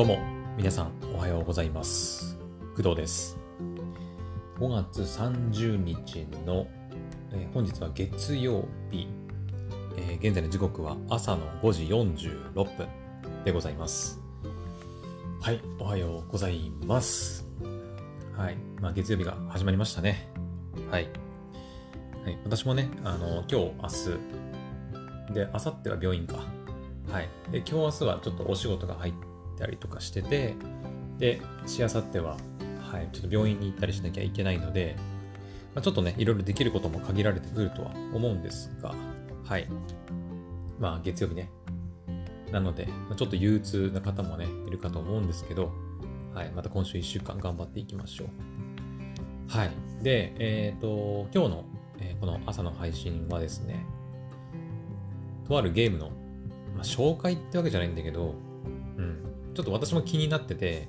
どうも、皆さんおはようございます。工藤です。5月30日の、えー本日は月曜日、えー現在の時刻は朝の5時46分でございます。はい、おはようございます。はい、まあ、月曜日が始まりましたね。はい。はい、私もね、あの、今日、明日、で、明後日は病院か。はい。で、今日明日はちょっとお仕事が入ったりとかしてて、で、しあさっては、はい、ちょっと病院に行ったりしなきゃいけないので、まあ、ちょっとね、いろいろできることも限られてくるとは思うんですが、はい。まあ、月曜日ね。なので、まちょっと憂鬱な方もね、いるかと思うんですけど、はい、また今週1週間頑張っていきましょう。はい。で、えっ、と、今日の、えーこの朝の配信はですね、とあるゲームの、まあ、紹介ってわけじゃないんだけど、うん、ちょっと私も気になってて、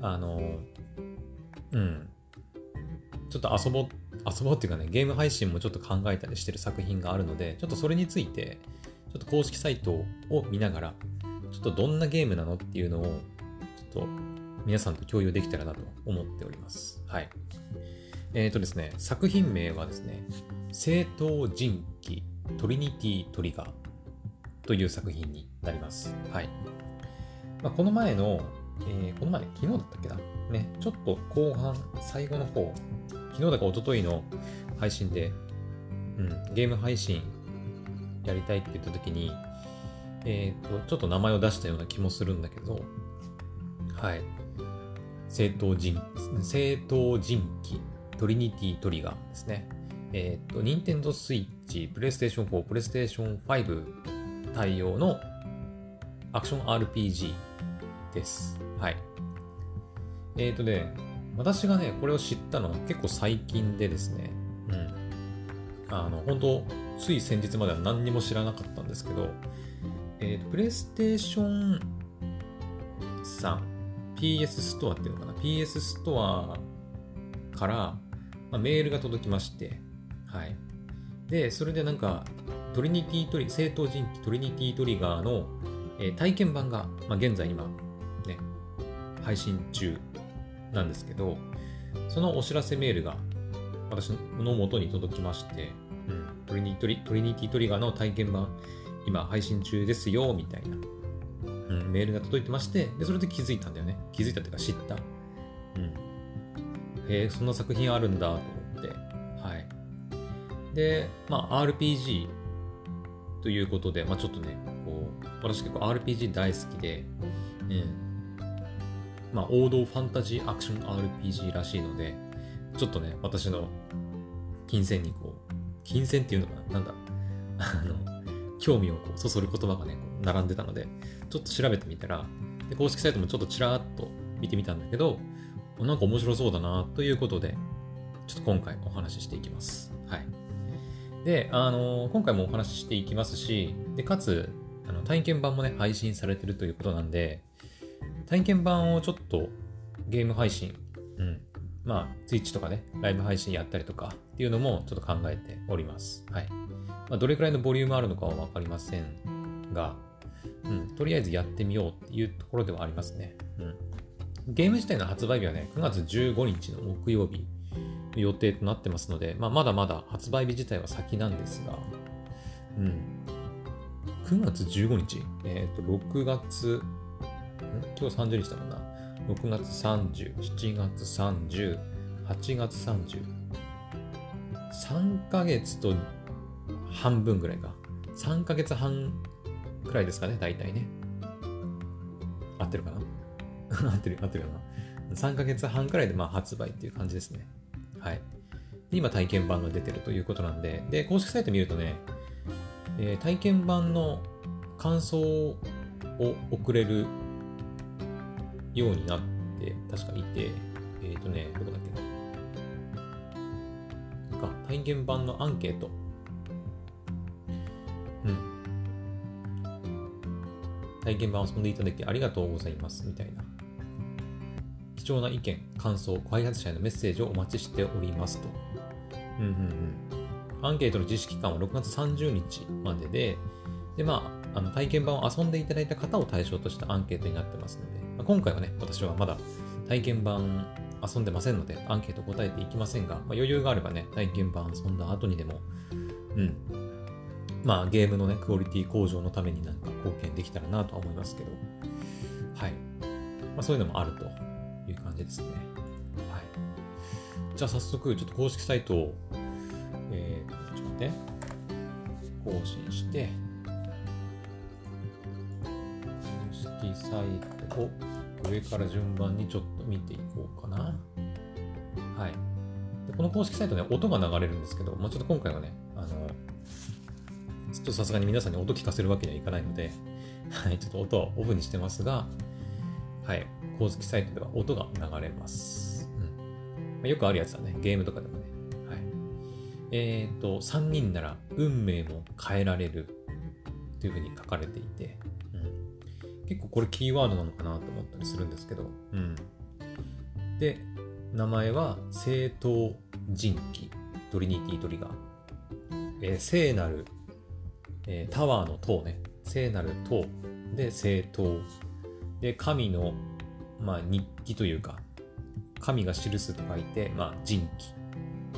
あの、うん、ちょっと遊ぼう、遊ぼうっていうかね、ゲーム配信もちょっと考えたりしてる作品があるので、ちょっとそれについて、ちょっと公式サイトを見ながら、ちょっとどんなゲームなのっていうのを、ちょっと皆さんと共有できたらなと思っております。はい。えっ、とですね、作品名はですね、正当人気トリニティトリガーという作品になります。はい。まあ、この前の、えーこの前、昨日だったっけな？ね、ちょっと後半、最後の方、昨日だか一昨日の配信で、うん、ゲーム配信やりたいって言った時に、えっ、と、ちょっと名前を出したような気もするんだけど、はい。正当人、正当人気トリニティトリガーですね。えっ、と、ニンテンドースイッチ、プレイステーション4、プレイステーション5対応のアクション RPG です。はい。えっ、とね、私がね、これを知ったのは結構最近でですね、うん。あの、本当つい先日までは何にも知らなかったんですけど、えっ、と、プレイステーションさん、PS ストアっていうのかな ?PS ストアから、まあ、メールが届きまして、はい。で、それでなんか、トリニティトリ、正当人気トリニティトリガーの、え体験版が、まあ、現在今、ね、配信中なんですけど、そのお知らせメールが私の元に届きまして、うん、トリニトリトリニティトリガーの体験版、今配信中ですよ、みたいな、うん、メールが届いてまして、で、それで気づいたんだよね。気づいたっていうか知った。うん。へえ、そんな作品あるんだと思って。はい。で、まあ、RPG ということで、まあ、ちょっとね、私結構 RPG 大好きで、うん。まあ、王道ファンタジーアクション RPG らしいので、ちょっとね、私の金銭にこう、金銭っていうのかな？なんだ、あの、興味をこうそそる言葉がね、並んでたので、ちょっと調べてみたら、で公式サイトもちょっとちらっと見てみたんだけど、なんか面白そうだなということで、ちょっと今回お話ししていきます。はい。で、あの今回もお話ししていきますし、で、かつ、あの体験版もね、配信されてるということなんで、体験版をちょっとゲーム配信、うん。まあ、Twitch とかね、ライブ配信やったりとかっていうのもちょっと考えております。はい。まあ、どれくらいのボリュームあるのかはわかりませんが、うん、とりあえずやってみようっていうところではありますね。うん。ゲーム自体の発売日はね、9月15日の木曜日の予定となってますので、まあ、まだまだ発売日自体は先なんですが、うん。9月15日？えっ、と、6月、ん？今日30日だもんな。6月30、7月30、8月30。3ヶ月と半分ぐらいか。3ヶ月半くらいですかね、大体ね。合ってるかな？合ってる、合ってるよな？3ヶ月半くらいでまあ発売っていう感じですね。はい。で今体験版が出てるということなんで、で、公式サイト見るとね、えー体験版の感想を送れるようになって、確かいて、えっ、とね、どこだっけな。か、体験版のアンケート。うん。体験版を遊んでいただきありがとうございます、みたいな。貴重な意見、感想、開発者へのメッセージをお待ちしておりますと。うんうんうん。アンケートの実施期間は6月30日までで、で、まあ、あの体験版を遊んでいただいた方を対象としたアンケートになってますので、まあ、今回はね、私はまだ体験版遊んでませんので、アンケート答えていきませんが、まあ、余裕があればね、体験版遊んだ後にでも、うん、まあ、ゲームのね、クオリティ向上のためになんか貢献できたらなとは思いますけど、はい。まあ、そういうのもあるという感じですね。はい。じゃあ早速、ちょっと公式サイトを、えー、ちょっと待って、更新して、公式サイトを上から順番にちょっと見ていこうかな。はい。でこの公式サイトね、音が流れるんですけど、まあ、ちょっと今回はね、あの、ちょっとさすがに皆さんに音聞かせるわけにはいかないので、はい、ちょっと音はオフにしてますが、はい、公式サイトでは音が流れます。うんまあ、よくあるやつだね、ゲームとかでもね。えっ、ー、と、3人なら運命も変えられるというふうに書かれていて、結構これキーワードなのかなと思ったりするんですけど、うん。で、名前は正当人気トリニティトリガー。えー、聖なる、えー、タワーの塔ね。聖なる塔で正当。で、神の、まあ、日記というか、神が記すと書いて、まあ、人気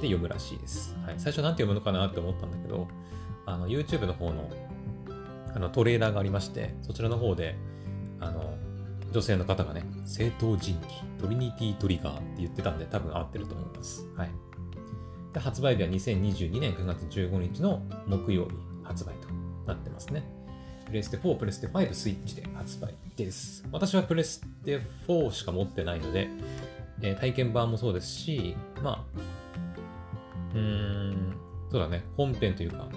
で読むらしいです。はい、最初何て読むのかなって思ったんだけど、あの、YouTube の方のあのトレーラーがありまして、そちらの方で、あの、女性の方がね、正当人気、トリニティトリガーって言ってたんで、多分合ってると思います。はい。で、発売日は2022年9月15日の木曜日発売となってますね。プレステ4、プレステ5、スイッチで発売です。私はプレステ4しか持ってないので、えー、体験版もそうですし、まあ、そうだね、本編というか、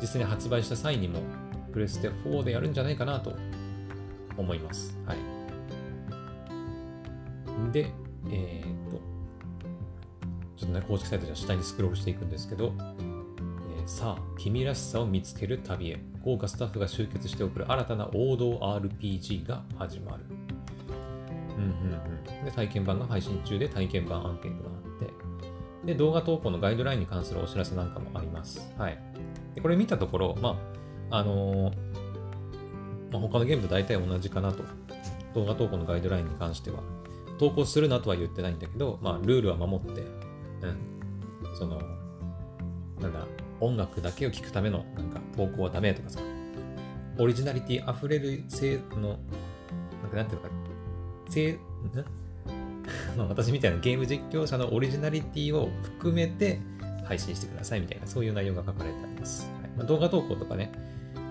実際に発売した際にも、プレステ4でやるんじゃないかなと思います。はい。で、えー、っと、ちょっとね、公式サイトじゃ下にスクロールしていくんですけど、えー、さあ、君らしさを見つける旅へ、豪華スタッフが集結して送る新たな王道 RPG が始まる。うんうんうん。で、体験版が配信中で体験版アンケートがあって、で、動画投稿のガイドラインに関するお知らせなんかもあります。はい。でこれ見たところ、まあ、あのーまあ、他のゲームと大体同じかなと。動画投稿のガイドラインに関しては。投稿するなとは言ってないんだけど、まあ、ルールは守って、うん。その、なんだ、音楽だけを聴くための、なんか、投稿はダメとかさ、オリジナリティ溢れる性の、なんか、なんていうのか、性、まあ、私みたいなゲーム実況者のオリジナリティを含めて配信してくださいみたいな、そういう内容が書かれてあります。はいまあ、動画投稿とかね、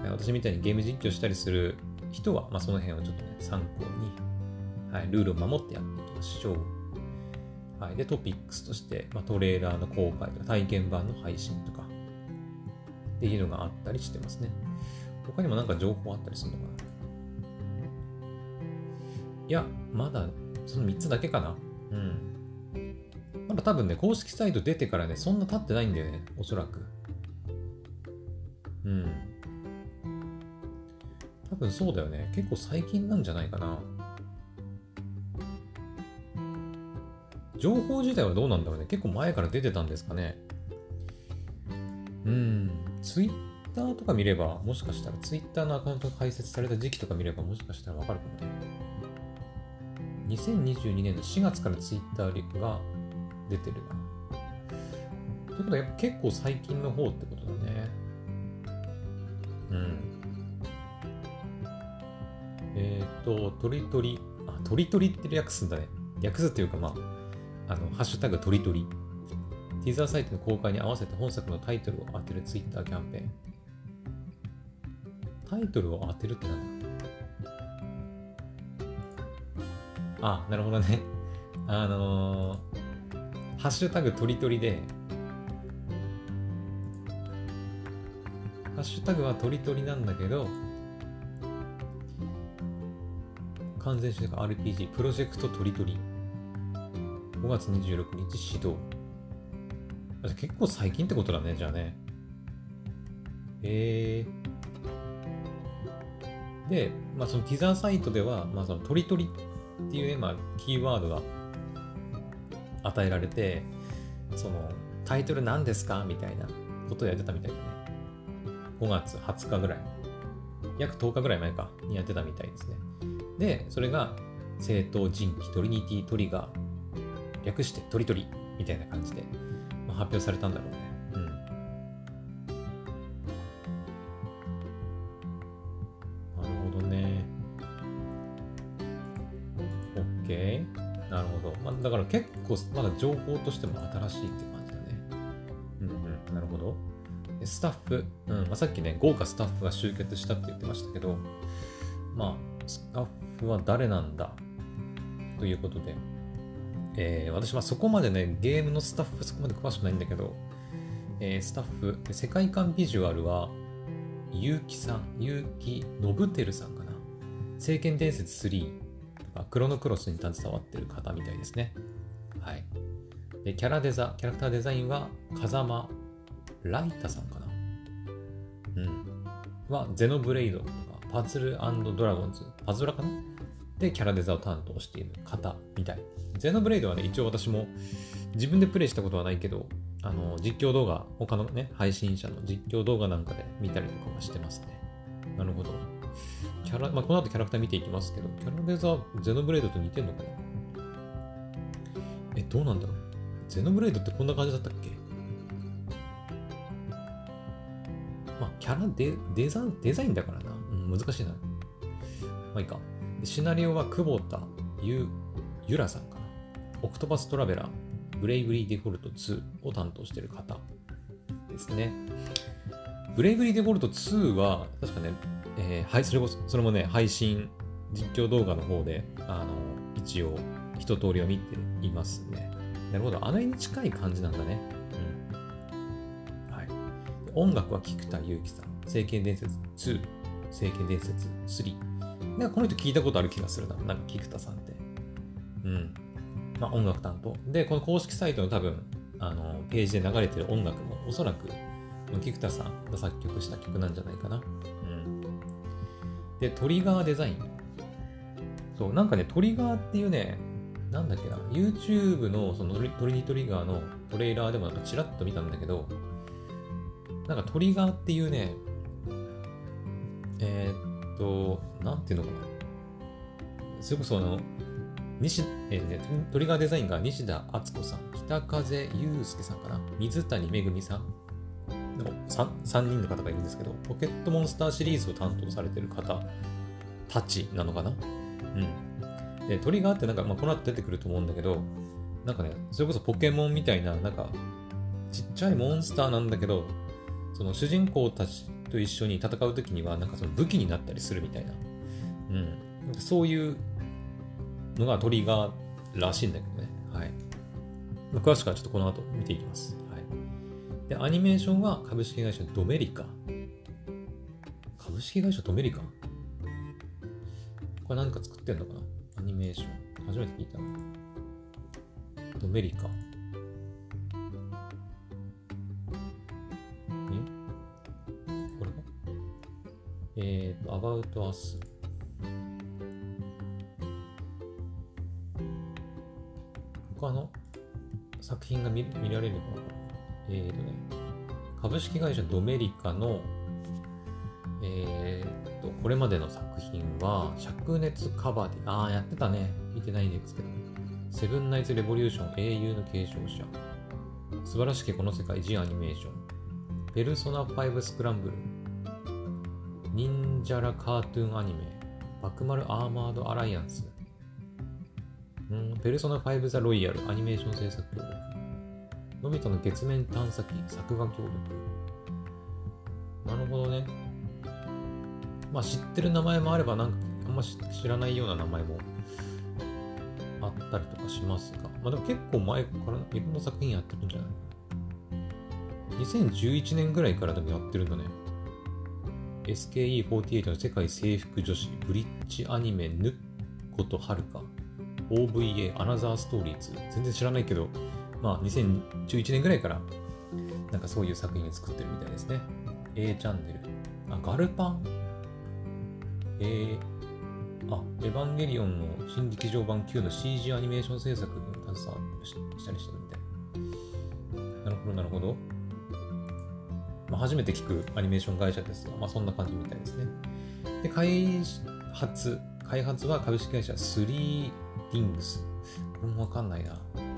私みたいにゲーム実況したりする人は、まあ、その辺をちょっとね、参考に、はい、ルールを守ってやっていきましょう。はい、で、トピックスとして、まあ、トレーラーの公開とか、体験版の配信とか、っていうのがあったりしてますね。他にもなんか情報あったりするのかな？いや、まだその3つだけかな。うん。まだ多分ね、公式サイト出てからね、そんな経ってないんだよね、おそらく。うん。多分そうだよね。結構最近なんじゃないかな。情報自体はどうなんだろうね。結構前から出てたんですかね。うん。ツイッターとか見れば、もしかしたらツイッターのアカウントが開設された時期とか見れば、もしかしたらわかるかもね。2022年の4月からツイッターが出てるな。ということは、やっぱ結構最近の方ってことだね。うん。えっ、ー、と、トリトリ、あ、トリトリって略すんだね。略すっていうか、まあ、あの、ハッシュタグトリトリ。ティザーサイトの公開に合わせて本作のタイトルを当てるツイッターキャンペーン。タイトルを当てるってなんだ？あ、なるほどね。あのー、ハッシュタグトリトリで、ハッシュタグはトリトリなんだけど、完全主義 RPG プロジェクトトリトリ。5月26日始動。結構最近ってことだねじゃあね。えー、で、まあ、そのティザーサイトでは、まあ、そのトリトリっていうね、まあ、キーワードが与えられてそのタイトル何ですかみたいなことをやってたみたいでね5月20日ぐらい約10日ぐらい前かにやってたみたいですね。で、それが、正当人気トリニティトリガー、略してトリトリみたいな感じで、まあ、発表されたんだろうね。構まだ情報としても新しいって感じだね。うんうん。なるほど。スタッフ、うんまあ、さっきね、豪華スタッフが集結したって言ってましたけど、まあ、スタッフは誰なんだということで、えー、私はそこまでね、ゲームのスタッフそこまで詳しくないんだけど、えー、スタッフ、世界観ビジュアルは、結城さん、結城信輝さんかな。聖剣伝説3とか、クロノクロスに携わってる方みたいですね。で、キャラデザ、キャラクターデザインは、風間ライタさんかな。うん。は、ゼノブレイドとか、パズルドラゴンズ、パズラかな？で、キャラデザを担当している方みたい。ゼノブレイドはね、一応私も自分でプレイしたことはないけど、あの、実況動画、他のね、配信者の実況動画なんかで見たりとかはしてますね。なるほど。キャラ、まあ、この後キャラクター見ていきますけど、キャラデザ、ゼノブレイドと似てんのかな？え、どうなんだろう？ゼノブレイドってこんな感じだったっけ？まあ、キャラデデザデザインだからな。うん、難しいな。まあいいか。シナリオは久保田ゆゆらさんかな。オクトパストラベラー、ブレイブリーデフォルト2を担当している方ですね。ブレイブリーデフォルト2は、確かね、えー、はい、それこそ、それもね、配信、実況動画の方で、あの、一応、一通りを見ていますね。なるほど。あの絵に近い感じなんだね。うん。はい。音楽は菊田祐希さん。聖剣伝説2、聖剣伝説3。なんかこの人聞いたことある気がするな。なんか菊田さんって。うん。まあ音楽担当。で、この公式サイトの多分、あの、ページで流れてる音楽もおそらく、菊田さんが作曲した曲なんじゃないかな。うん。で、トリガーデザイン。そう、なんかね、トリガーっていうね、なんだっけな、YouTube のそのトリニトリガーのトレーラーでもなんかチラッと見たんだけど、なんかトリガーっていうね、えー、と、なんていうのかな。それこそあの、西、えーね、トリガーデザインが西田敦子さん、北風祐介さんかな、水谷めぐみさんの 3, 3人の方がいるんですけど、ポケットモンスターシリーズを担当されてる方たちなのかなうん。で、トリガーってなんか、まあ、この後出てくると思うんだけど、なんかね、それこそポケモンみたいな、なんか、ちっちゃいモンスターなんだけど、その主人公たちと一緒に戦う時には、なんかその武器になったりするみたいな。うん。そういうのがトリガーらしいんだけどね。はい。詳しくはちょっとこの後見ていきます。はい。で、アニメーションは株式会社ドメリカ。株式会社ドメリカ？これ何か作ってんのかな？ニメーション。初めて聞いた。ドメリカ。え？っ、ー、と、About Us。他の作品が見見られるかな？えっ、ー、とね、株式会社ドメリカの、これまでの作品は、灼熱カバディ、ああ、やってたね。見てないんですけど。セブンナイツレボリューション英雄の継承者。素晴らしきこの世界ジアニメーション。ペルソナ5スクランブル。忍者らカートゥーンアニメ、バクマルアーマードアライアンス、んペルソナ5ザロイヤルアニメーション制作協力、のび太の月面探査機作画協力。なるほどね。まあ知ってる名前もあれば、なんかあんま知らないような名前もあったりとかしますが、まあでも結構前からいろんな作品やってるんじゃない ?2011 年ぐらいからでもやってるんだね。SKE48 の世界征服女子、ブリッジアニメ、ヌッコとはるか、OVA、アナザーストーリーズ、全然知らないけど、まあ、2011年ぐらいから、なんかそういう作品を作ってるみたいですね。A チャンネル。あ、ガルパン？えー、あ、エヴァンゲリオンの新劇場版9の CG アニメーション制作に携わしたりしてるみたいな。なるほど、なるほど。まあ、初めて聞くアニメーション会社ですが、まあ、そんな感じみたいですね。で、開発、開発は株式会社スリーリングス。これもわかんないな。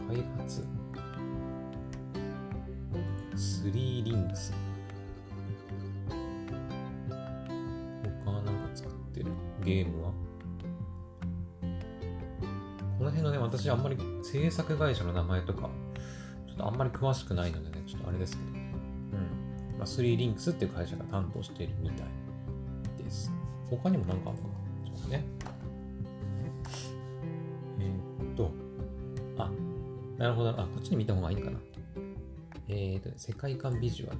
開発？スリングスゲームは？この辺のね、私あんまり制作会社の名前とか、ちょっとあんまり詳しくないのでね、ちょっとあれですけど。うん。まあ、スリーリンクスっていう会社が担当しているみたいです。他にもなんかあるのかな？ちょっとね。えー、っと、あ、なるほど。あ、こっちに見た方がいいかな。えー、っと、世界観ビジュアル。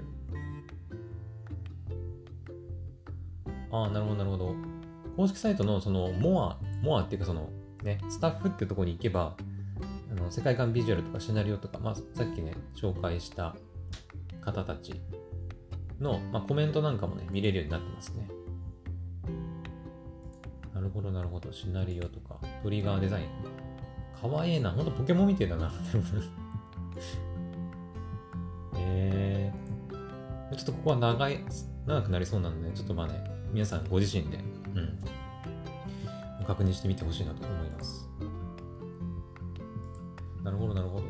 ああ、なるほど、なるほど。公式サイトのその、モア、モアっていうかその、ね、スタッフっていうところに行けば、あの世界観ビジュアルとかシナリオとか、まあ、さっきね、紹介した方たちの、まあ、コメントなんかもね、見れるようになってますね。なるほど、なるほど。シナリオとか、トリガーデザイン。かわいいな。ほんとポケモンみてえだな。えー、ちょっとここは長い、長くなりそうなので、ちょっとまあね、皆さんご自身で、うん、確認してみてほしいなと思います。なるほど、なるほど。こ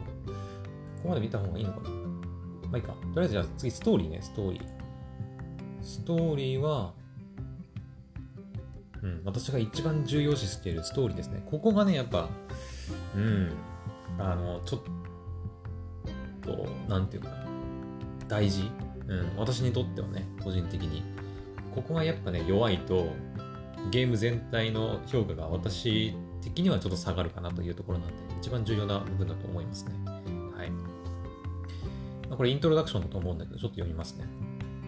こまで見た方がいいのかなまあいいか。とりあえずじゃあ次、ストーリーね、ストーリー。ストーリーは、うん、私が一番重要視しているストーリーですね。ここがね、やっぱ、うん、あの、ちょっと、なんていうかな、大事。うん、私にとってはね、個人的に。ここがやっぱね、弱いと、ゲーム全体の評価が私的にはちょっと下がるかなというところなんで、一番重要な部分だと思いますね。はい。これイントロダクションだと思うんだけど、ちょっと読みますね。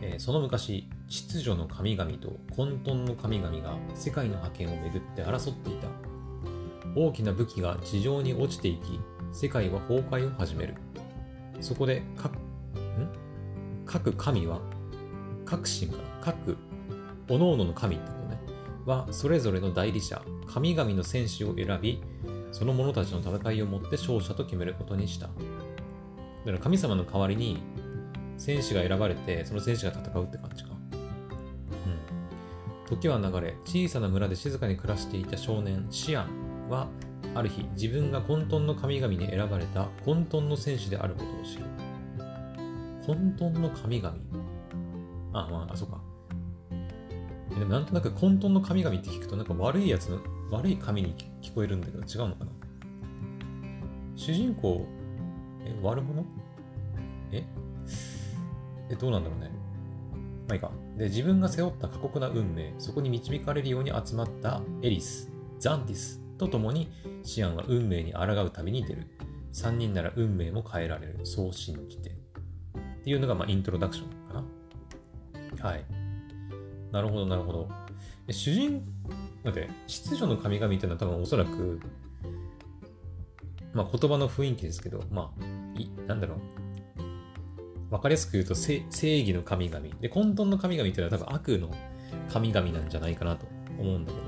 えー、その昔、秩序の神々と混沌の神々が世界の覇権をめぐって争っていた。大きな武器が地上に落ちていき、世界は崩壊を始める。そこで各、ん？各神は、各神が、各、各々の神ってはそれぞれの代理者、神々の戦士を選び、その者たちの戦いをもって勝者と決めることにした。だから神様の代わりに戦士が選ばれて、その戦士が戦うって感じか。うん。時は流れ、小さな村で静かに暮らしていた少年、シアンは、ある日、自分が混沌の神々に選ばれた混沌の戦士であることを知る。混沌の神々あ、まあ、あ、そうか。でもなんとなく混沌の神々って聞くとなんか悪いやつの、悪い神に聞こえるんだけど違うのかな？主人公、え、悪者？え？え、どうなんだろうね。まあいいか。で、自分が背負った過酷な運命、そこに導かれるように集まったエリス、ザンティスと共にシアンは運命に抗う旅に出る。3人なら運命も変えられる。そう信じて。っていうのが、まあ、イントロダクションかな。はい。なるほど、なるほど。主人、だって、秩序の神々っていうのは多分おそらく、まあ言葉の雰囲気ですけど、まあ、い、なんだろう。わかりやすく言うと正義の神々。で、混沌の神々っていうのは多分悪の神々なんじゃないかなと思うんだけど、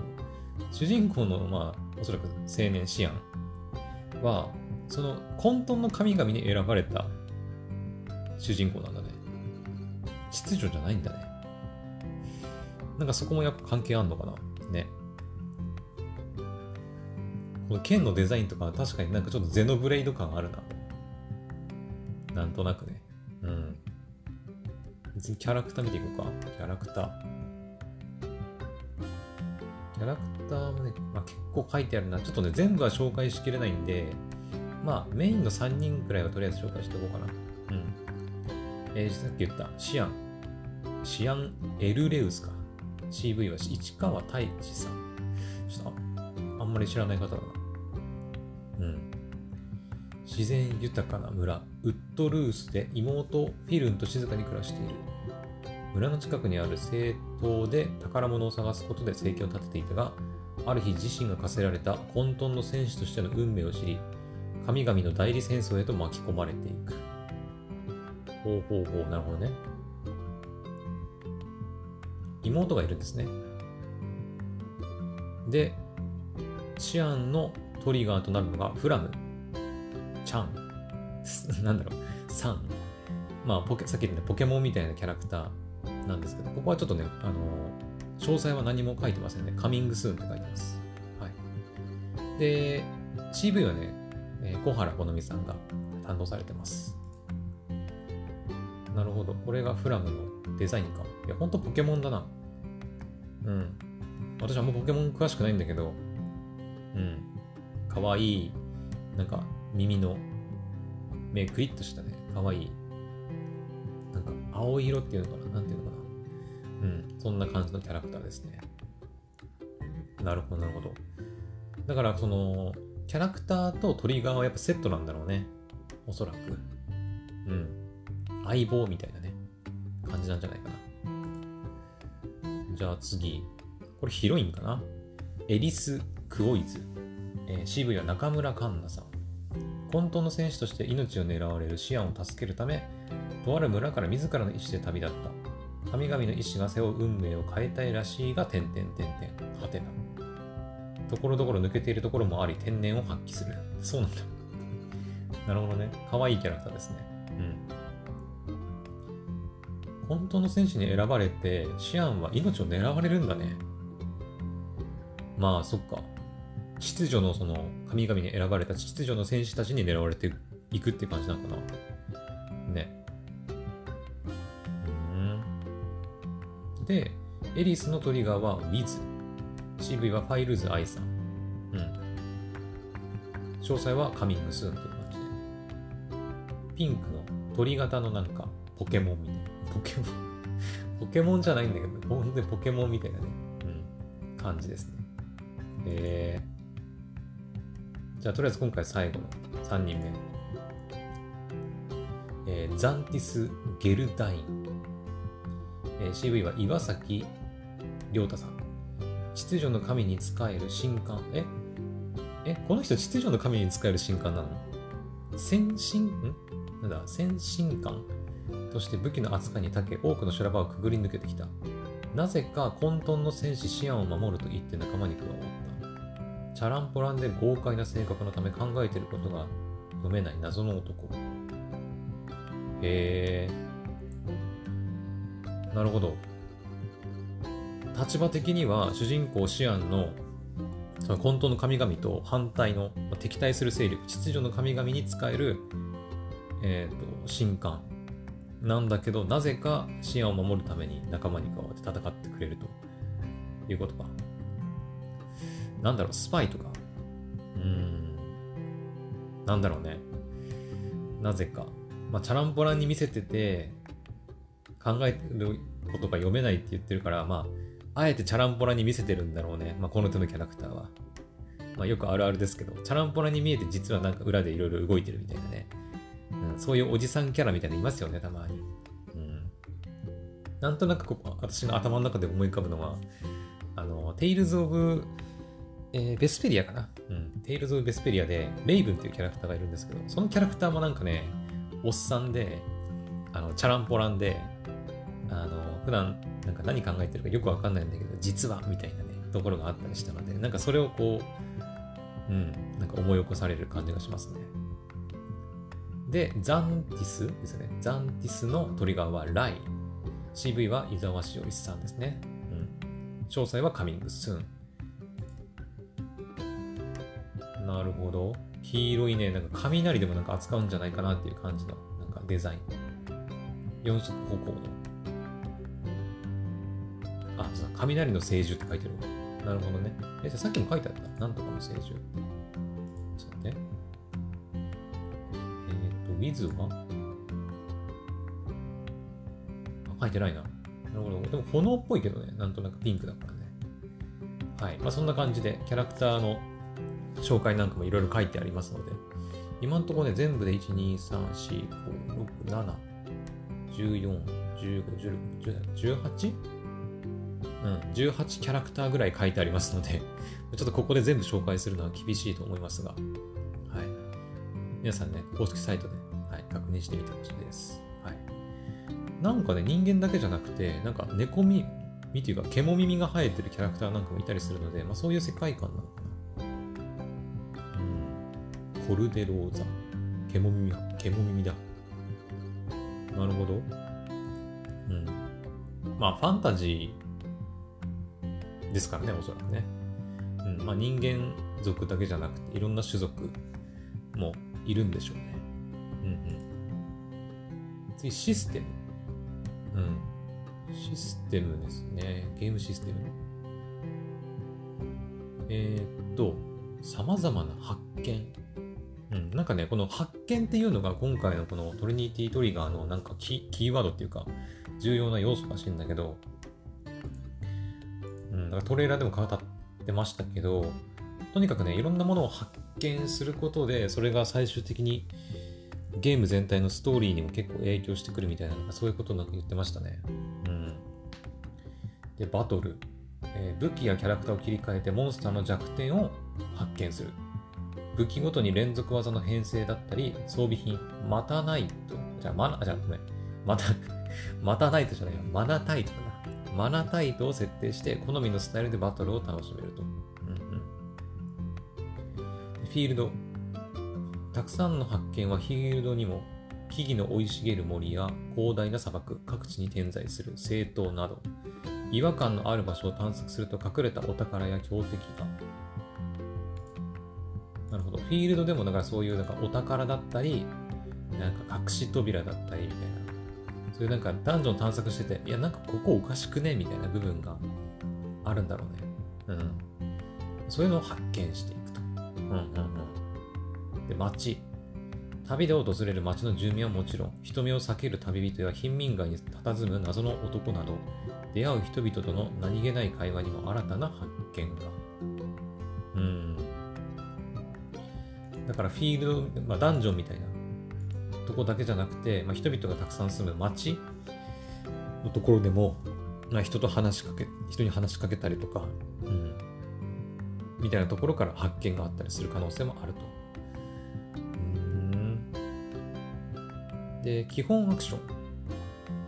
主人公の、まあ、おそらく青年シアンは、その混沌の神々に選ばれた主人公なんだね。秩序じゃないんだね。なんかそこもやっぱ関係あんのかな？ね。この剣のデザインとか確かになんかちょっとゼノブレイド感あるな。なんとなくね。うん。次キャラクター見ていこうか。キャラクター。キャラクターもね、まあ、結構書いてあるな。ちょっとね、全部は紹介しきれないんで、まあ、メインの3人くらいはとりあえず紹介しておこうかな。うん。えー、さっき言ったシアン。シアン・エルレウスか。CV は市川太一さん。ちょっとあんまり知らない方だな。うん。自然豊かな村、ウッドルースで妹フィルンと静かに暮らしている。村の近くにある政党で宝物を探すことで生計を立てていたが、ある日自身が課せられた混沌の戦士としての運命を知り、神々の代理戦争へと巻き込まれていく。ほうほうほう、なるほどね。妹がいるんですね。で、シアンのトリガーとなるのがフラム、チャン、なんだろう、サン。まあポケ、さっき言ったポケモンみたいなキャラクターなんですけど、ここはちょっとね、あの詳細は何も書いてませんね。カミングスーンって書いてます。はい。で、CV はね、えー、小原好美さんが担当されてます。なるほど。これがフラムのデザインか。いや、ほんとポケモンだな。うん。私はもうポケモン詳しくないんだけど、うん。かわいい、なんか耳の目クリッとしたね、かわいい。なんか青色っていうのかな？なんていうのかな？うん。そんな感じのキャラクターですね。なるほど、なるほど。だから、その、キャラクターとトリガーはやっぱセットなんだろうね。おそらく。うん。相棒みたいなね、感じなんじゃないかな。じゃあ次。これヒロインかな？エリス・クオイズ。えー、CV は中村環奈さん。混沌の戦士として命を狙われるシアンを助けるため、とある村から自らの意思で旅立った。神々の意志が背負う運命を変えたいらしいが、点々点々、はてな。ところどころ抜けているところもあり、天然を発揮する。そうなんだ。なるほどね。可愛いキャラクターですね。うん。本当の戦士に選ばれて、シアンは命を狙われるんだね。まあ、そっか。秩序のその神々に選ばれた秩序の戦士たちに狙われていくって感じなのかな。ね。うん。で、エリスのトリガーは Wiz。CV はファイルズ愛さん。うん。詳細はカミングスーンっていう感じで。ピンクの鳥型のなんかポケモンみたいな。ポケモンポケモンじゃないんだけど、本当にポケモンみたいなね、うん、感じですね。えー、じゃあ、とりあえず今回最後の3人目。えー、ザンティス・ゲルダイン。えー、CV は岩崎亮太さん。秩序の神に仕える神官。え？え、この人秩序の神に仕える神官なの？先進、ん？なんだ、先進官として武器の扱いに長け、多くの修羅場をくぐり抜けてきた。なぜか混沌の戦士シアンを守ると言って仲間に加わった。チャランポランで豪快な性格のため考えていることが読めない謎の男。へえ。なるほど。立場的には主人公シアンのその混沌の神々と反対の敵対する勢力、秩序の神々に使える、えっ、ー、と、神官なんだけど、なぜかシアを守るために仲間に加わって戦ってくれるということか。なんだろう、スパイとか。うん。なんだろうね。なぜか。まあ、チャランポランに見せてて、考えてることが読めないって言ってるから、まあ、あえてチャランポランに見せてるんだろうね。まあ、この手のキャラクターは。まあ、よくあるあるですけど、チャランポランに見えて実はなんか裏でいろいろ動いてるみたいなね。うん、そういうおじさんキャラみたいなのいますよね、たまに。うん。なんとなくここ、私の頭の中で思い浮かぶのは、あの、テイルズ・オブ・えー、ベスペリアかな？うん。テイルズ・オブ・ベスペリアで、レイブンっていうキャラクターがいるんですけど、そのキャラクターもなんかね、おっさんで、あの、チャランポランで、あの、普段、なんか何考えてるかよくわかんないんだけど、実は、みたいなね、ところがあったりしたので、なんかそれをこう、うん、なんか思い起こされる感じがしますね。で、ザンティスですね。ザンティスのトリガーはライ。CV は伊沢しおりさんですね。うん。詳細はカミングスーン。なるほど。黄色いね、なんか雷でもなんか扱うんじゃないかなっていう感じのなんかデザイン。四足歩行の。あ、そうだ、雷の聖獣って書いてるわ。なるほどね。え、じゃさっきも書いてあった。なんとかの聖獣。そうえっ、ー、と、ウィズは、書いてないな。なるほど。でも炎っぽいけどね。なんとなくピンクだからね。はい。まあそんな感じで、キャラクターの紹介なんかもいろいろ書いてありますので、今のとこね、全部で1、2、3、4、5、6、7、14、15、16、17、18? うん、18キャラクターぐらい書いてありますので、ちょっとここで全部紹介するのは厳しいと思いますが、はい。皆さんね、公式サイトで、確認してみてほしいです。はい。なんかね、人間だけじゃなくて、なんか猫耳っていうか、獣耳が生えてるキャラクターなんかもいたりするので、まあそういう世界観なのかな。うんコルデローザ。獣耳、獣耳だ。なるほど。うん。まあ、ファンタジーですからね、おそらくね。うん、まあ人間族だけじゃなくて、いろんな種族もいるんでしょうね。うん。次、システム。うん。システムですね。ゲームシステム。えー、っと、様々な発見。うん、なんかね、この発見っていうのが今回のこのトリニティトリガーのなんかキキーワードっていうか、重要な要素らしいんだけど、うん、だからトレーラーでも語ってましたけど、とにかくね、いろんなものを発見することで、それが最終的にゲーム全体のストーリーにも結構影響してくるみたいな、そういうことなんか言ってましたね。うん。で、バトル。えー、武器やキャラクターを切り替えてモンスターの弱点を発見する。武器ごとに連続技の編成だったり、装備品、またないと、じゃあ、まな、じゃあ、ごめん。また、またないとじゃないよ。マナタイトだな。マナタイトを設定して、好みのスタイルでバトルを楽しめると。うんうん。フィールド。たくさんの発見はフィールドにも、木々の生い茂る森や広大な砂漠、各地に点在する政党など、違和感のある場所を探索すると隠れたお宝や強敵が。なるほど。フィールドでもだからそういうなんかお宝だったり、なんか隠し扉だったりみたいな。そういうなんかダンジョン探索してて、いやなんかここおかしくね？みたいな部分があるんだろうね。うん。そういうのを発見していくと。うんうんうん。で、街。旅で訪れる街の住民はもちろん、人目を避ける旅人や貧民街に佇む謎の男など、出会う人々との何気ない会話にも新たな発見が。うん。だからフィールド、まあ、ダンジョンみたいなとこだけじゃなくて、まあ、人々がたくさん住む街のところでも、まあ、人と話しかけ、人に話しかけたりとか、うん。みたいなところから発見があったりする可能性もあると。で、基本アクション。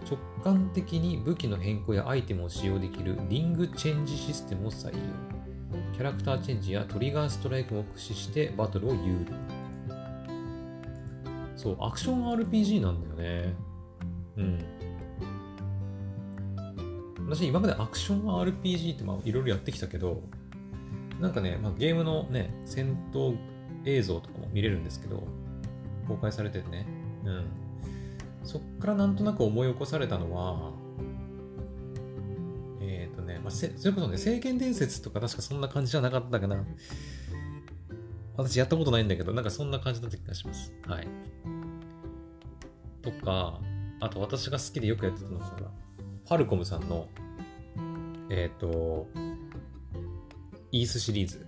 直感的に武器の変更やアイテムを使用できるリングチェンジシステムを採用。キャラクターチェンジやトリガーストライクも駆使してバトルを有利。そう、アクション RPG なんだよね。うん。私、今までアクション RPG っていろいろやってきたけど、なんかね、まあ、ゲームのね、戦闘映像とかも見れるんですけど、公開されててね。うん。そっからなんとなく思い起こされたのは、えっ、ー、とね、まあ、それこそね、聖剣伝説とか確かそんな感じじゃなかったかな。私やったことないんだけど、なんかそんな感じだった気がします。はい。とか、あと私が好きでよくやってたのが、ファルコムさんの、えっ、ー、と、イースシリーズ。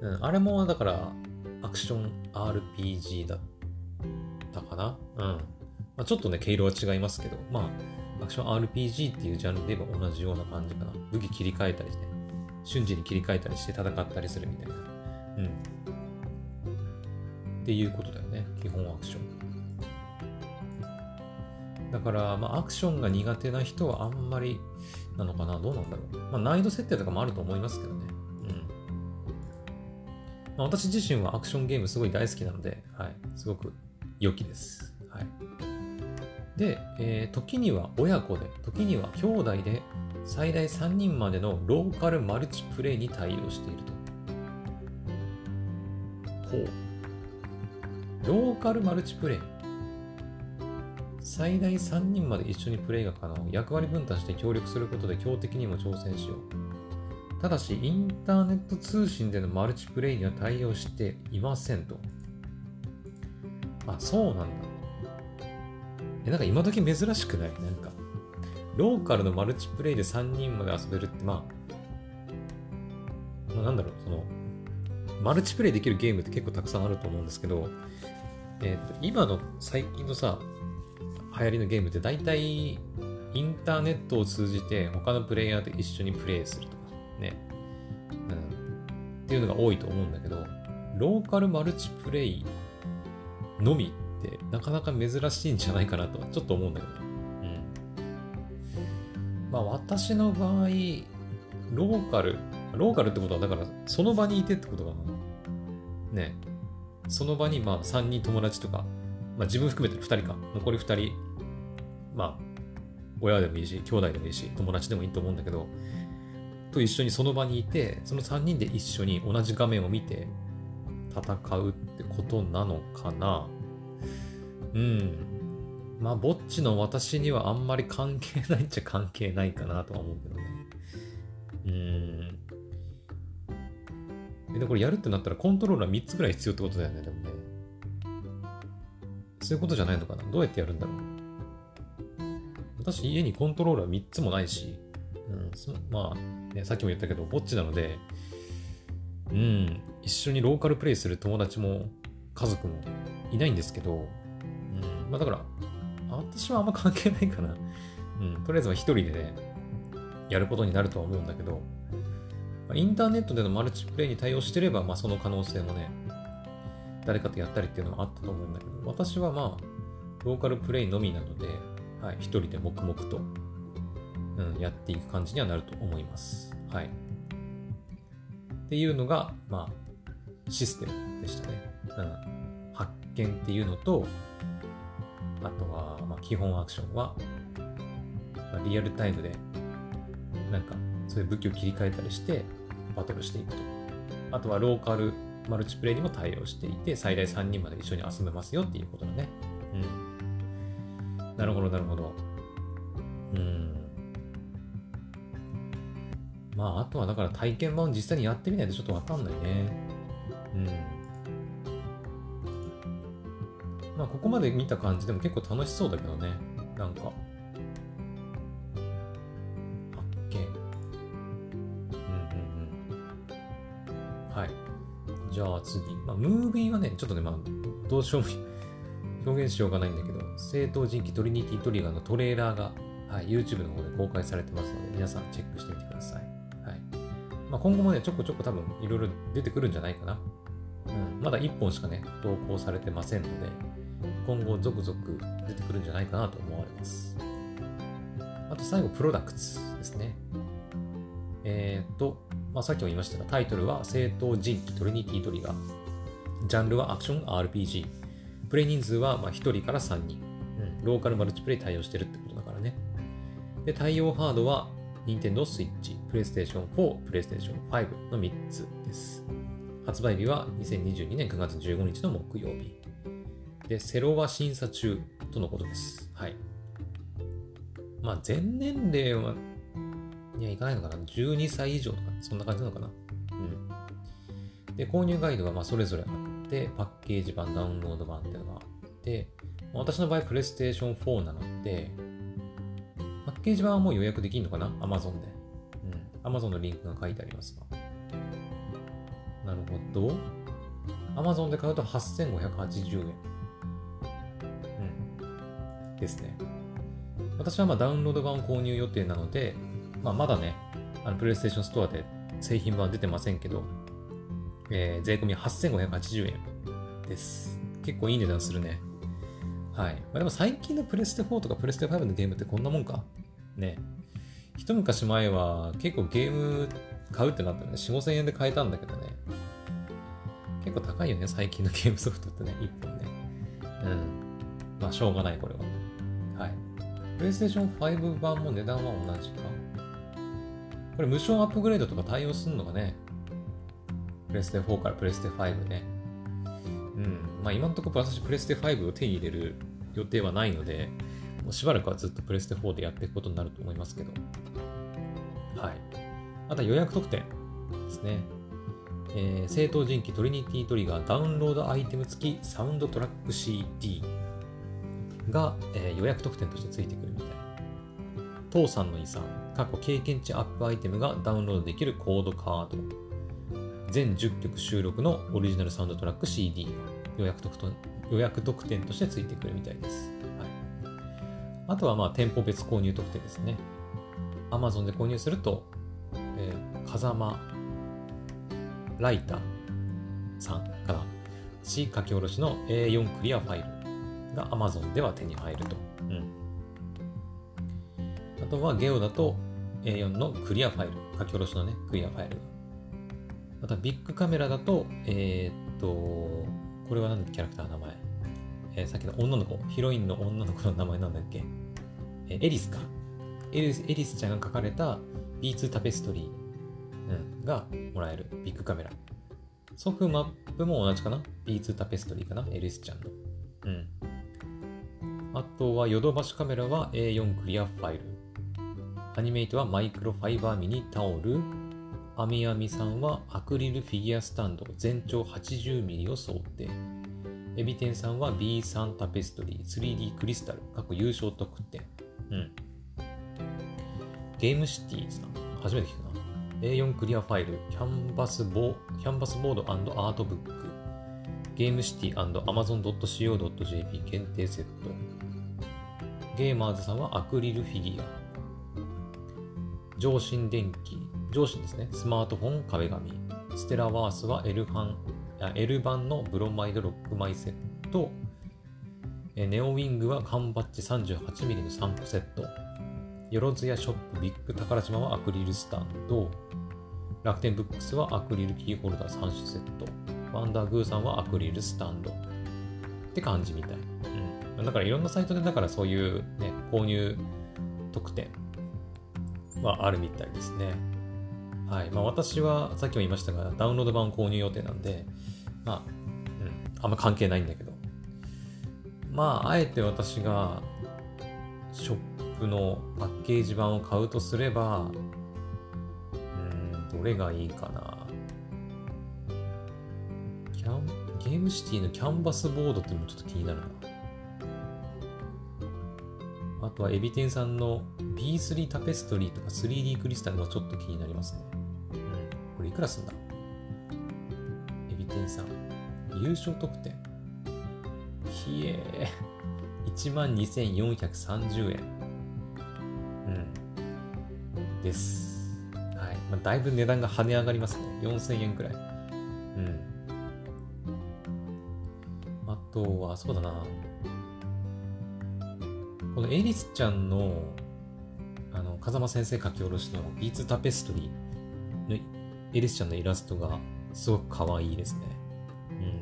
うん、あれもだから、アクション RPG だったかなうん。まあ、ちょっとね、毛色は違いますけど、まあ、アクション RPG っていうジャンルで言えば同じような感じかな。武器切り替えたりして、瞬時に切り替えたりして戦ったりするみたいな。うん。っていうことだよね。基本アクション。だから、まあ、アクションが苦手な人はあんまりなのかなどうなんだろう。まあ、難易度設定とかもあると思いますけどね。うん。まあ、私自身はアクションゲームすごい大好きなので、はい。すごく良きです。はい。で、えー、時には親子で、時には兄弟で、最大3人までのローカルマルチプレイに対応していると。ほう。ローカルマルチプレイ。最大3人まで一緒にプレイが可能。役割分担して協力することで強敵にも挑戦しよう。ただし、インターネット通信でのマルチプレイには対応していませんと。あ、そうなんだ。え、なんか今時珍しくない？なんか、ローカルのマルチプレイで3人まで遊べるって、まあ、まあ、なんだろう、その、マルチプレイできるゲームって結構たくさんあると思うんですけど、えっ、ー、と、今の最近のさ、流行りのゲームって大体インターネットを通じて他のプレイヤーと一緒にプレイするとかね、うん、っていうのが多いと思うんだけど、ローカルマルチプレイのみってなかなか珍しいんじゃないかなとはちょっと思うんだけど。うん。まあ私の場合、ローカル、ローカルってことはだからその場にいてってことかな。ね。その場にまあ3人友達とか、まあ自分含めて2人か、残り2人、まあ親でもいいし、兄弟でもいいし、友達でもいいと思うんだけど、と一緒にその場にいて、その3人で一緒に同じ画面を見て戦うってことなのかな。うん。まあ、ぼっちの私にはあんまり関係ないっちゃ関係ないかなとは思うけどね。うん。で、これやるってなったらコントローラー3つぐらい必要ってことだよね、でもね。そういうことじゃないのかなどうやってやるんだろう私家にコントローラー3つもないし、うん、まあ、ね、さっきも言ったけど、ぼっちなので、うん、一緒にローカルプレイする友達も家族もいないんですけど、まあだから、私はあんま関係ないかな。うん、とりあえずは一人でね、やることになるとは思うんだけど、まあ、インターネットでのマルチプレイに対応してれば、まあその可能性もね、誰かとやったりっていうのはあったと思うんだけど、私はまあ、ローカルプレイのみなので、はい、一人で黙々と、うん、やっていく感じにはなると思います。はい。っていうのが、まあ、システムでしたね。うん。発見っていうのと、あとは、まあ、基本アクションは、まあ、リアルタイムで、なんか、そういう武器を切り替えたりして、バトルしていくと。あとは、ローカルマルチプレイにも対応していて、最大3人まで一緒に遊べますよっていうことだね。うん。なるほど、なるほど。うん。まあ、あとはだから体験版を実際にやってみないとちょっとわかんないね。うん。まあ、ここまで見た感じでも結構楽しそうだけどね。なんか発見うんうんうんはい。じゃあ次。まあ、ムービーはね、ちょっとね、まあ、どうしようも表現しようがないんだけど、正当人気トリニティトリガーのトレーラーが、はい、YouTube の方で公開されてますので、皆さんチェックしてみてください。はい。まあ、今後もね、ちょこちょこ多分いろいろ出てくるんじゃないかな。うん、まだ1本しかね、投稿されてませんので、今後続々出てくるんじゃないかなと思われます。あと最後、プロダクツですね。えっ、ー、と、まあ、さっきも言いましたが、タイトルは正当人気トリニティトリガー。ジャンルはアクション RPG。プレイ人数はま1人から3人。うん、ローカルマルチプレイ対応してるってことだからね。で、対応ハードは Nintendo Switch、PlayStation 4、PlayStation 5の3つです。発売日は2022年9月15日の木曜日。で、セロは審査中とのことです。はい。まあ、全年齢はいや、いかないのかな ?12 歳以上とか、そんな感じなのかな？うん。で、購入ガイドがまあそれぞれあって、パッケージ版、ダウンロード版っていうのがあって、私の場合、プレイステーション4なので、パッケージ版はもう予約できるのかな ?Amazon で。うん。Amazon のリンクが書いてありますが。なるほど。Amazon で買うと8580円。ですね。私はまあダウンロード版を購入予定なので、まあ、まだね、あのプレイステーションストアで製品版出てませんけど、えー、税込み8580円です。結構いい値段するね。はい。まあ、でも最近のプレステ4とかプレステ5のゲームってこんなもんか？ね。一昔前は結構ゲーム買うってなったらね、4、5000円で買えたんだけどね。結構高いよね、最近のゲームソフトってね、1本ね。うん。まあ、しょうがない、これは。プレイステーション5版も値段は同じか？これ無償アップグレードとか対応するのがね、プレステ4からプレステ5ね。うん。まあ今のところ私プレステ5を手に入れる予定はないので、もうしばらくはずっとプレステ4でやっていくことになると思いますけど。はい。あとは予約特典ですね。えー、正当人気トリニティトリガーダウンロードアイテム付きサウンドトラック CD が、えー、予約特典として付いてくるみたい。父さんの遺産過去経験値アップアイテムがダウンロードできるコードカード、全10曲収録のオリジナルサウンドトラック CD が予約特典予約特典としてついてくるみたいです。はい、あとはまあ店舗別購入特典ですね。Amazon で購入すると、えー、風間ライターさんから市書き下ろしの A4 クリアファイルが Amazon では手に入ると。うん、あとはゲオだと A4 のクリアファイル、書き下ろしのね、クリアファイルが。また、ビッグカメラだと、えー、っと、これは何だキャラクターの名前。えー、さっきの女の子、ヒロインの女の子の名前なんだっけえー、エリスか。エリスエリスちゃんが描かれた B2 タペストリうん、がもらえるビッグカメラ。ソフマップも同じかな ?B2 タペストリーかなエリスちゃんの。うん。あとはヨドバシカメラは A4 クリアファイル。アニメイトはマイクロファイバーミニタオル。アミアミさんはアクリルフィギュアスタンド全長 80mm を想定。エビテンさんは B3 タペストリー 3D クリスタル過去優勝特典。うん。ゲームシティさん、初めて聞くな。A4 クリアファイル、キャンバスボキャンバスボードアートブック、ゲームシティ &amazon.co.jp 限定セット。ゲーマーズさんはアクリルフィギュア。上新電気、上新ですね。スマートフォン壁紙。ステラワースは L 版 L 版のブロマイド6枚セット。ネオウィングは缶バッジ 38mm の3個セット。よろずやショップビッグ宝島はアクリルスタンド。楽天ブックスはアクリルキーホルダー3種セット。ワンダーグーさんはアクリルスタンド。って感じみたい。だからいろんなサイトでだからそういうね、購入特典はあるみたいですね。はい。まあ私はさっきも言いましたが、ダウンロード版購入予定なんで、まあ、うん、あんま関係ないんだけど。まあ、あえて私がショップのパッケージ版を買うとすれば、うん、どれがいいかな。キャンゲームシティのキャンバスボードっていうのもちょっと気になるな。あとはエビテンさんの B3 タペストリーとか 3D クリスタルもちょっと気になりますね。うん。これいくらすんだ？エビテンさん。優勝特典。ひえー。12,430円。うん。です。はい。まあ、だいぶ値段が跳ね上がりますね。4000円くらい。うん。あとは、そうだな。このエリスちゃんの、あの、風間先生書き下ろしのビーツタペストリーのエリスちゃんのイラストがすごく可愛いですね。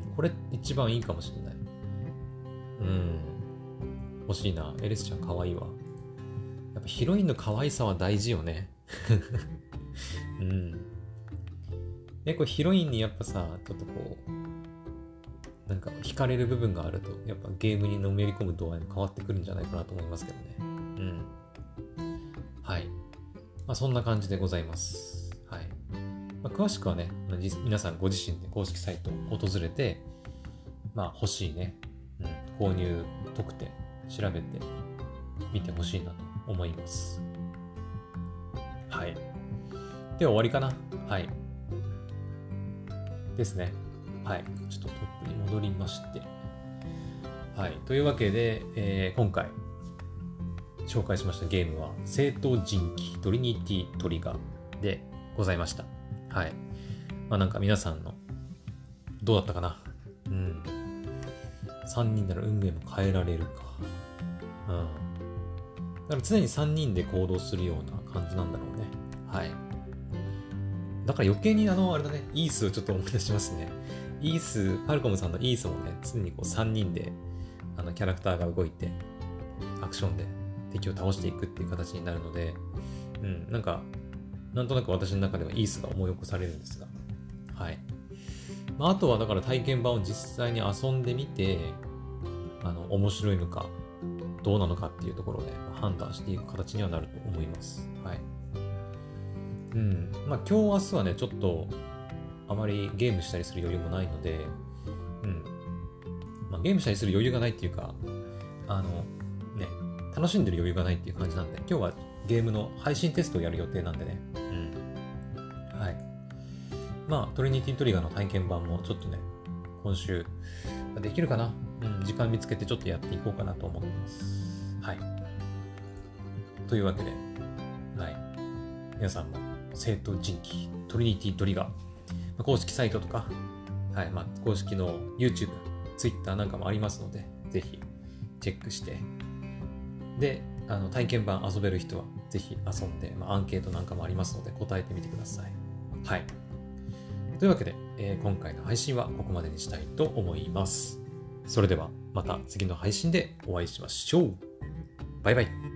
うん。これ一番いいかもしれない。うん。欲しいな。エリスちゃん可愛いわ。やっぱヒロインの可愛さは大事よね。うん。え、これヒロインにやっぱさ、ちょっとこう、なんか惹かれる部分があると、やっぱゲームにのめり込む度合いも変わってくるんじゃないかなと思いますけどね。うん。はい。まあ、そんな感じでございます。はい。まあ、詳しくはね、皆さんご自身で公式サイトを訪れて、まあ、欲しいね、うん、購入特典調べてみてほしいなと思います。はい。では終わりかな。はい。ですね。はい。ちょっとに戻りまして。はい。というわけで、えー、今回紹介しましたゲームは、正当人気トリニティトリガーでございました。はい。まあなんか皆さんの、どうだったかな？うん。3人なら運命も変えられるか。うん。だから常に3人で行動するような感じなんだろうね。はい。だから余計にあの、あれだね、イースをちょっと思い出しますね。イース、ファルコムさんのイースもね、常にこう3人であのキャラクターが動いて、アクションで敵を倒していくっていう形になるので、うん、なんか、なんとなく私の中ではイースが思い起こされるんですが、はい。まあ、あとはだから体験版を実際に遊んでみて、あの、面白いのか、どうなのかっていうところで判断していく形にはなると思います。はい。うん。まあ、今日明日はね、ちょっとあまりゲームしたりする余裕もないので、うん。まあ、ゲームしたりする余裕がないっていうか、あの、ね、楽しんでる余裕がないっていう感じなんで、今日はゲームの配信テストをやる予定なんでね。うん。はい。まあ、トリニティトリガーの体験版もちょっとね、今週、できるかな？うん、時間見つけてちょっとやっていこうかなと思ってます。はい。というわけで、はい。皆さんも、正当人気、トリニティトリガー、公式サイトとか、はいまあ、公式の YouTube、Twitter なんかもありますので、ぜひチェックして、で、あの体験版遊べる人はぜひ遊んで、まあ、アンケートなんかもありますので答えてみてください。はい。というわけで、えー、今回の配信はここまでにしたいと思います。それではまた次の配信でお会いしましょう。バイバイ。